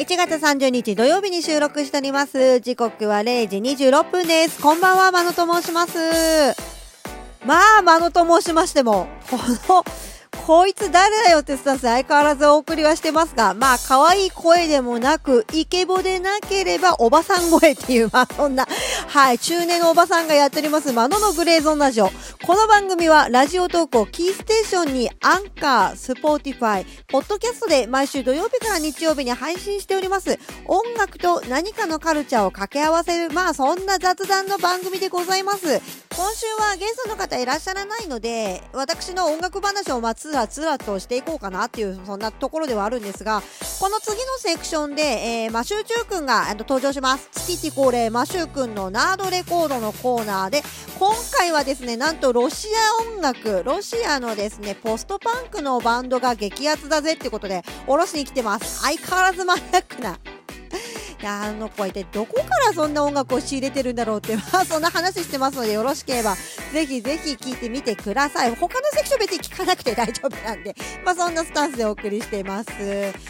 1月30日土曜日に収録しております。時刻は0時26分です。こんばんは、まのと申します。まあ、まのと申しましても、この、こいつ誰だよってスタンス相変わらずお送りはしてますが、まあ、可愛い声でもなく、イケボでなければおばさん声っていう、まあ、そんな、はい、中年のおばさんがやっております、マノのグレーゾンラジオ。この番組は、ラジオ投稿キーステーションにアンカー、スポーティファイ、ポッドキャストで毎週土曜日から日曜日に配信しております。音楽と何かのカルチャーを掛け合わせる、まあ、そんな雑談の番組でございます。今週はゲストの方いらっしゃらないので、私の音楽話をまあつらつらとしていこうかなっていう、そんなところではあるんですが、この次のセクションで、えー、マシューチューくんが登場します。月日恒例、マシューくんのナードレコードのコーナーで、今回はですね、なんとロシア音楽、ロシアのですね、ポストパンクのバンドが激アツだぜってことで、おろしに来てます。相変わらずマニアックな。いやあの子は一体どこからそんな音楽を仕入れてるんだろうって、まあそんな話してますのでよろしければぜひぜひ聞いてみてください。他のセクション別に聞かなくて大丈夫なんで、まあそんなスタンスでお送りしています。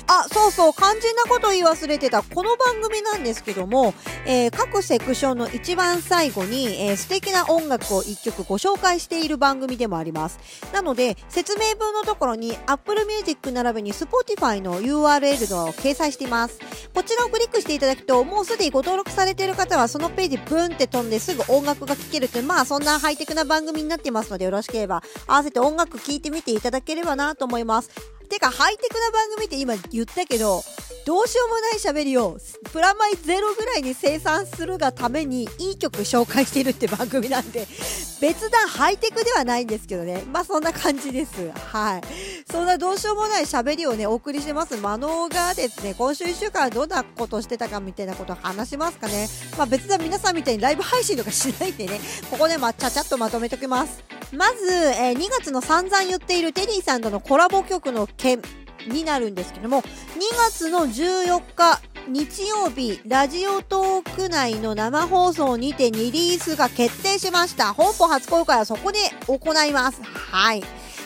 あ、そうそう、肝心なこと言い忘れてた。この番組なんですけども、えー各セクションの一番最後に、えー素敵な音楽を一曲ご紹介している番組でもあります。なので、説明文のところに Apple Music 並びに Spotify の URL を掲載しています。こちらをクリックしていただくと、もうすでにご登録されている方は、そのページブンって飛んですぐ音楽が聴けるという、まあそんなハイテクな番組になってますので、よろしければ合わせて音楽聴いてみていただければなと思います。てか、ハイテクな番組って今言ったけど、どうしようもない喋りをプラマイゼロぐらいに生産するがためにいい曲紹介しているって番組なんで別段ハイテクではないんですけどね。まあそんな感じです。はい。そんなどうしようもない喋りをねお送りしてます。マノがですね。今週1週間どんなことしてたかみたいなことを話しますかね。まあ別段皆さんみたいにライブ配信とかしないんでね。ここでまあちゃちゃっとまとめておきます。まず、えー2月の散々言っているテリーさんとのコラボ曲の件になるんですけども2月の14日日曜日ラジオトーク内の生放送にてリリースが決定しました。本邦初公開はそこで行います。はい。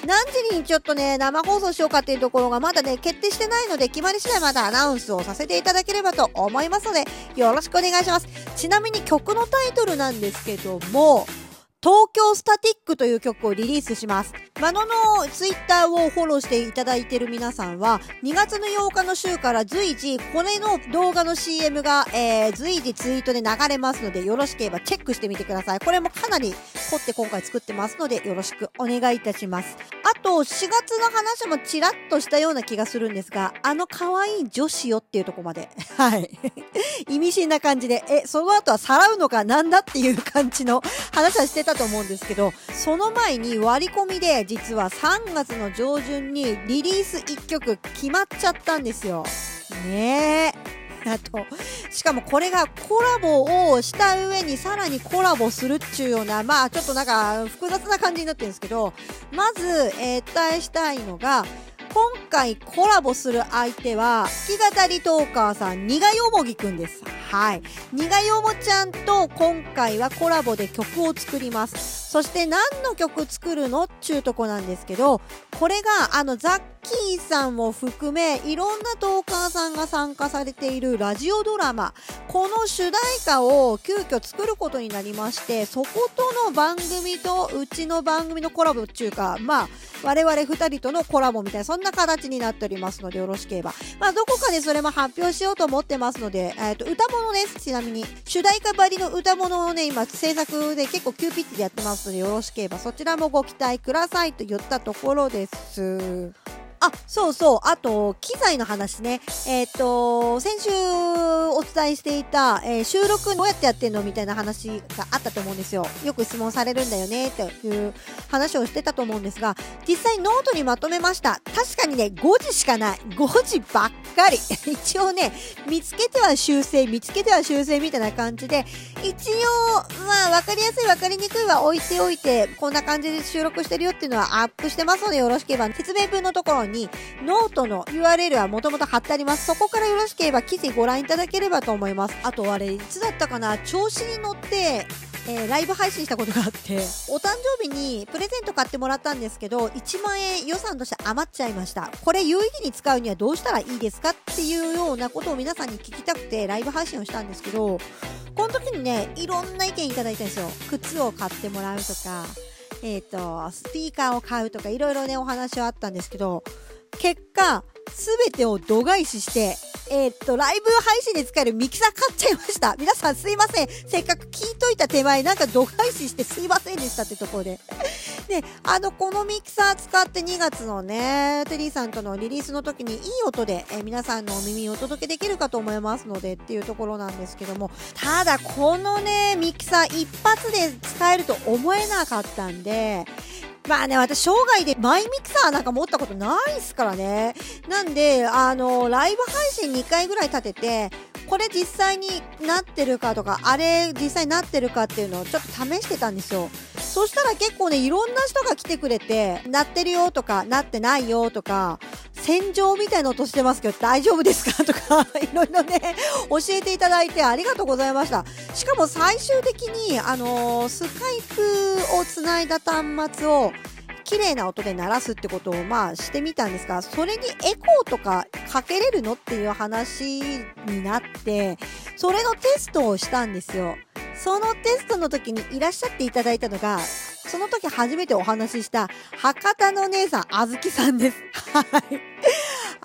何時にちょっとね生放送しようかっていうところがまだね決定してないので決まり次第またアナウンスをさせていただければと思いますのでよろしくお願いします。ちなみに曲のタイトルなんですけども東京スタティックという曲をリリースします。マノのツイッターをフォローしていただいている皆さんは、2月の8日の週から随時、これの動画の CM が、えー、随時ツイートで流れますので、よろしければチェックしてみてください。これもかなり凝って今回作ってますので、よろしくお願いいたします。あと、4月の話もちらっとしたような気がするんですが、あの可愛い女子よっていうとこまで。はい。意味深な感じで、え、その後はさらうのかなんだっていう感じの話はしてたと思うんですけど、その前に割り込みで実は3月の上旬にリリース1曲決まっちゃったんですよ。ねえ。あと、しかもこれがコラボをした上にさらにコラボするっちゅうような、まあちょっとなんか複雑な感じになってるんですけど、まず、えー、伝えしたいのが、今回コラボする相手は、弾き語りトーカーさん、苦よもぎくんです。はい。苦よもちゃんと今回はコラボで曲を作ります。そして何の曲作るのっちゅうとこなんですけど、これがあのざっキーさんも含め、いろんなトーカーさんが参加されているラジオドラマ、この主題歌を急遽作ることになりまして、そことの番組とうちの番組のコラボっていうか、まあ、我々二人とのコラボみたいな、そんな形になっておりますので、よろしければ。まあ、どこかでそれも発表しようと思ってますので、えっ、と、歌物です、ちなみに。主題歌ばりの歌物をね、今、制作で結構急ピッチでやってますので、よろしければ、そちらもご期待くださいと言ったところです。あ、そうそう。あと、機材の話ね。えっ、と、先週お伝えしていた、えー収録どうやってやってんのみたいな話があったと思うんですよ。よく質問されるんだよね、っていう話をしてたと思うんですが、実際ノートにまとめました。確かにね、誤字しかない。誤字ばっかり。一応ね、見つけては修正、見つけては修正みたいな感じで、一応、まあ、わかりやすい、わかりにくいは置いておいて、こんな感じで収録してるよっていうのはアップしてますので、よろしければ、説明文のところに、ノートの URL はもともと貼ってあります。そこからよろしければ記事ご覧いただければと思います。あとあれ、いつだったかな？調子に乗って、えー、ライブ配信したことがあって、お誕生日にプレゼント買ってもらったんですけど、1万円予算として余っちゃいました。これ有意義に使うにはどうしたらいいですかっていうようなことを皆さんに聞きたくてライブ配信をしたんですけど、この時にね、いろんな意見いただいたんですよ。靴を買ってもらうとか、えっ、ー、と、スピーカーを買うとか、いろいろね、お話はあったんですけど、結果、すべてを度外視して、えー、っと、ライブ配信で使えるミキサー買っちゃいました。皆さんすいません。せっかく聞いといた手前、なんか度外視してすいませんでしたってところで。で、あの、このミキサー使って2月のね、テリーさんとのリリースの時にいい音で、えー、皆さんのお耳をお届けできるかと思いますのでっていうところなんですけども、ただこのね、ミキサー一発で使えると思えなかったんで、まあね、私、生涯でマイミキサーなんか持ったことないっすからね。なんで、あの、ライブ配信2回ぐらい立てて、これ実際になってるかとか、あれ実際になってるかっていうのをちょっと試してたんですよ。そしたら結構ね、いろんな人が来てくれて、なってるよとか、なってないよとか、戦場みたいな音してますけど大丈夫ですか？とか、いろいろね、教えていただいてありがとうございました。しかも最終的に、あのー、スカイプをつないだ端末を、綺麗な音で鳴らすってことをまあしてみたんですが、それにエコーとかかけれるのっていう話になって、それのテストをしたんですよ。そのテストの時にいらっしゃっていただいたのが、その時初めてお話しした博多の姉さん、あずきさんです。はい。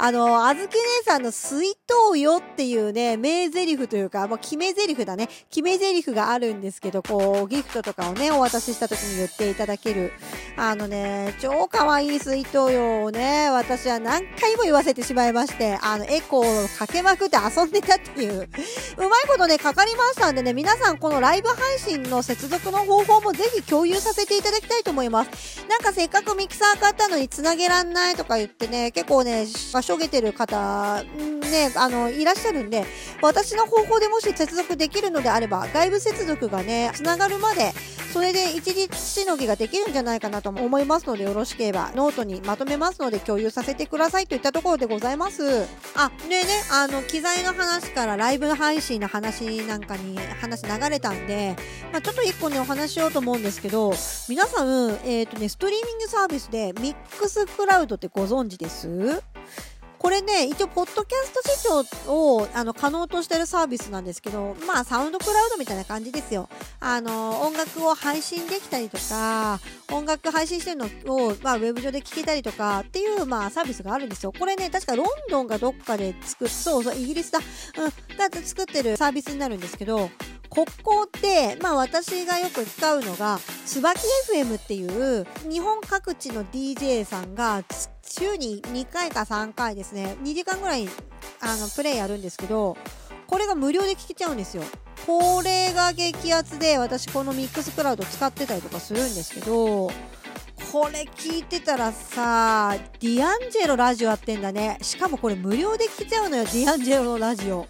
あの、あずき姉さんの水筒よっていうね、名台詞というか、もう決め台詞だね。決め台詞があるんですけど、こう、ギフトとかをね、お渡しした時に言っていただける。あのね、超可愛い水筒よをね、私は何回も言わせてしまいまして、あの、エコーをかけまくって遊んでたっていう。うまいことね、かかりましたんでね、皆さんこのライブ配信の接続の方法もぜひ共有させていただきたいと思います。なんかせっかくミキサー買ったのに繋げらんないとか言ってね、結構ね、しょげてる方、ね、あの、いらっしゃるんで、私の方法でもし接続できるのであれば、外部接続がね、繋がるまで、それで一日しのぎができるんじゃないかなと思いますので、よろしければノートにまとめますので共有させてくださいといったところでございます。あ、でね、あの、機材の話からライブ配信の話なんかに話流れたんで、まあ、ちょっと一個ね、お話しようと思うんですけど、皆さん、えっ、ー、とね、ストリーミングサービスでミックスクラウドってご存知です？これね、一応、ポッドキャスト視聴を、あの、可能としてるサービスなんですけど、まあ、サウンドクラウドみたいな感じですよ。あの、音楽を配信できたりとか、音楽配信してるのを、まあ、ウェブ上で聴けたりとかっていう、まあ、サービスがあるんですよ。これね、確かロンドンがどっかで作っ、そうそう、イギリスだ、うん、が作ってるサービスになるんですけど、ここで、まあ私がよく使うのが、椿 FM っていう日本各地の DJ さんが作週に2回か3回ですね、2時間ぐらいあのプレイやるんですけど、これが無料で聴けちゃうんですよ。これが激アツで私このミックスクラウド使ってたりとかするんですけど、これ聞いてたらさ、ディアンジェロラジオやってんだね。しかもこれ無料で聴けちゃうのよ、ディアンジェロのラジオ。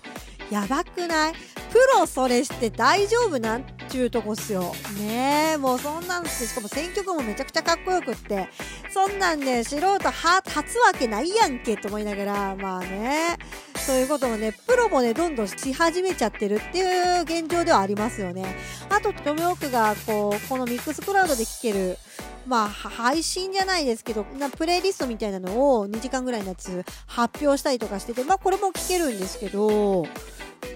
やばくない？プロそれして大丈夫なんちゅうとこっすよ。ねえ、もうそんなんって、しかも選曲もめちゃくちゃかっこよくって、そんなんね、素人は、立つわけないやんけと思いながら、まあね、そういうこともね、プロもね、どんどんし始めちゃってるっていう現状ではありますよね。あと、トムオクが、こう、このミックスクラウドで聴ける、まあ、配信じゃないですけど、なプレイリストみたいなのを2時間ぐらいのやつ発表したりとかしてて、まあ、これも聴けるんですけど、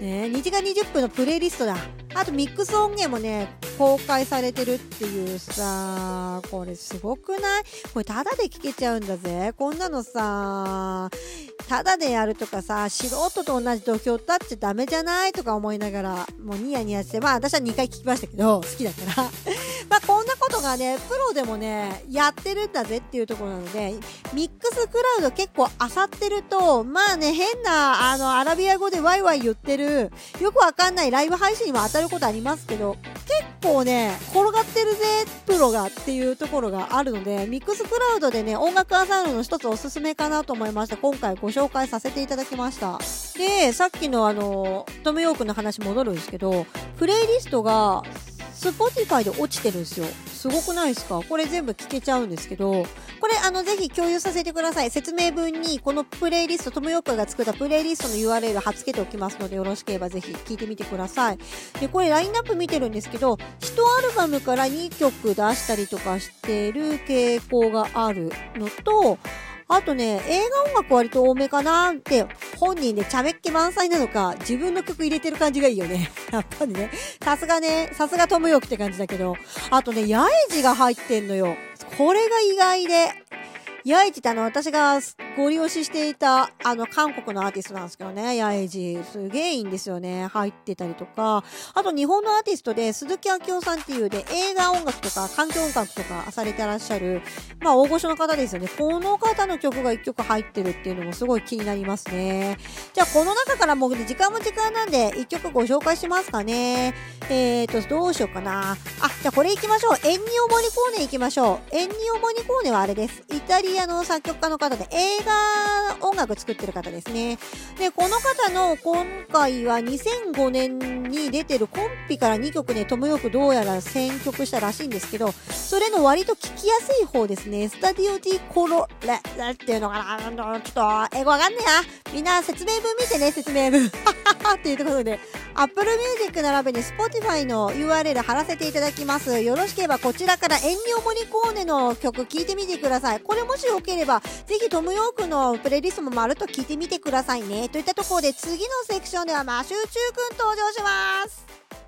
ね、2時間20分のプレイリストだ。あとミックス音源もね、公開されてるっていうさ、これすごくない？これタダで聴けちゃうんだぜ。こんなのさ、タダでやるとかさ、素人と同じ土俵立っちゃダメじゃない？とか思いながら、もうニヤニヤして、まあ私は2回聴きましたけど、好きだから。がね、プロでもね、やってるんだぜっていうところなので、ミックスクラウド結構漁ってると、まあね、変な、あの、アラビア語でワイワイ言ってる、よくわかんないライブ配信にも当たることありますけど、結構ね、転がってるぜ、プロがっていうところがあるので、ミックスクラウドでね、音楽アサウンドの一つおすすめかなと思いまして、今回ご紹介させていただきました。で、さっきのあの、トムヨークの話戻るんですけど、プレイリストが Spotify で落ちてるんですよ。すごくないですか？これ全部聞けちゃうんですけど、これあのぜひ共有させてください。説明文にこのプレイリスト、トムヨークが作ったプレイリストの URL 貼っ付けておきますのでよろしければぜひ聞いてみてください。で、これラインナップ見てるんですけど、1アルバムから2曲出したりとかしてる傾向があるのと、あとね、映画音楽割と多めかなって、本人で茶目っ気満載なのか、自分の曲入れてる感じがいいよね。やっぱりね。さすがね、さすがトムヨークって感じだけど。あとね、ヤエジが入ってんのよ。これが意外で。ヤエジってあの、私がご利用ししていた、あの、韓国のアーティストなんですけどね、ヤエジ。すげえいいんですよね。入ってたりとか。あと、日本のアーティストで、鈴木明夫さんっていうで、映画音楽とか、環境音楽とかされてらっしゃる、まあ、大御所の方ですよね。この方の曲が1曲入ってるっていうのもすごい気になりますね。じゃあ、この中からもう、時間も時間なんで、1曲ご紹介しますかね。えーと、どうしようかな。あ、じゃあこれ行きましょう。エンニオ・モニコーネ行きましょう。エンニオ・モニコーネはあれです。イタリアの作曲家の方で映画音楽作ってる方ですね。で、この方の今回は2005年に出てるコンピから2曲ね、トムヨークどうやら選曲したらしいんですけど、それの割と聞きやすい方ですね。スタディオディコロレっていうのかな。ちょっと、英語わかんねえな。みんな説明文見てね、説明文。はっていうところで、Apple Music 並びに Spotify の URL 貼らせていただきます。よろしければこちらからエンニオモニコーネの曲聴いてみてください。これもしよければ、ぜひトムヨークのプレイリストもまるっと聞いてみてくださいね。といったところで次のセクションではマシューチューくん登場します。